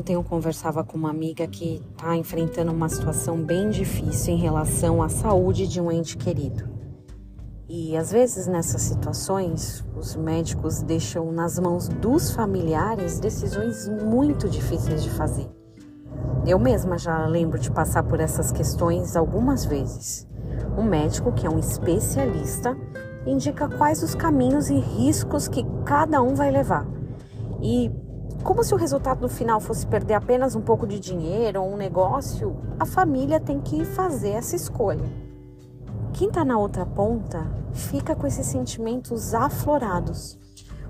Ontem eu conversava com uma amiga que está enfrentando uma situação bem difícil em relação à saúde de um ente querido. E às vezes nessas situações, os médicos deixam nas mãos dos familiares decisões muito difíceis de fazer. Eu mesma já lembro de passar por essas questões algumas vezes. Um médico, que é um especialista, indica quais os caminhos e riscos que cada um vai levar. E como se o resultado no final fosse perder apenas um pouco de dinheiro ou um negócio, a família tem que fazer essa escolha. Quem está na outra ponta fica com esses sentimentos aflorados.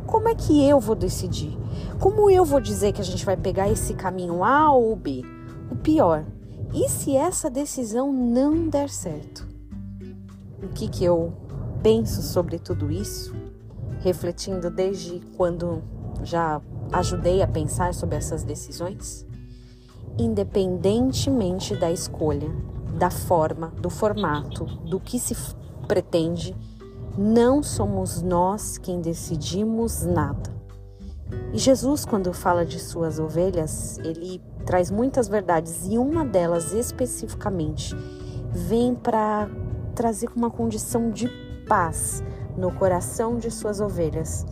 Como é que eu vou decidir? Como eu vou dizer que a gente vai pegar esse caminho A ou B? O pior, e se essa decisão não der certo? O que, que eu penso sobre tudo isso, refletindo desde quando já ajudei a pensar sobre essas decisões? Independentemente da escolha, da forma, do formato, do que se pretende, não somos nós quem decidimos nada. E Jesus, quando fala de suas ovelhas, ele traz muitas verdades e uma delas especificamente vem para trazer uma condição de paz no coração de suas ovelhas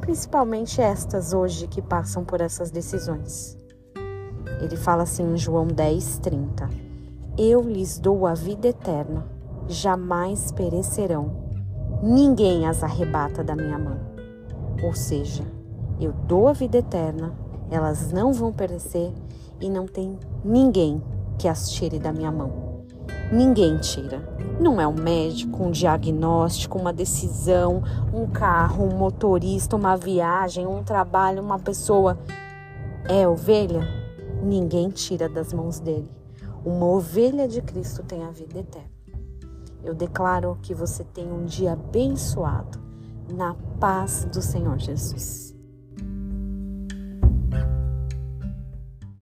principalmente estas hoje que passam por essas decisões. Ele fala assim em João 10, 30. Eu lhes dou a vida eterna, jamais perecerão, ninguém as arrebata da minha mão. Ou seja, eu dou a vida eterna, elas não vão perecer e não tem ninguém que as tire da minha mão. Ninguém tira. Não é um médico, um diagnóstico, uma decisão, um carro, um motorista, uma viagem, um trabalho, uma pessoa. É ovelha? Ninguém tira das mãos dele. Uma ovelha de Cristo tem a vida eterna. Eu declaro que você tem um dia abençoado na paz do Senhor Jesus.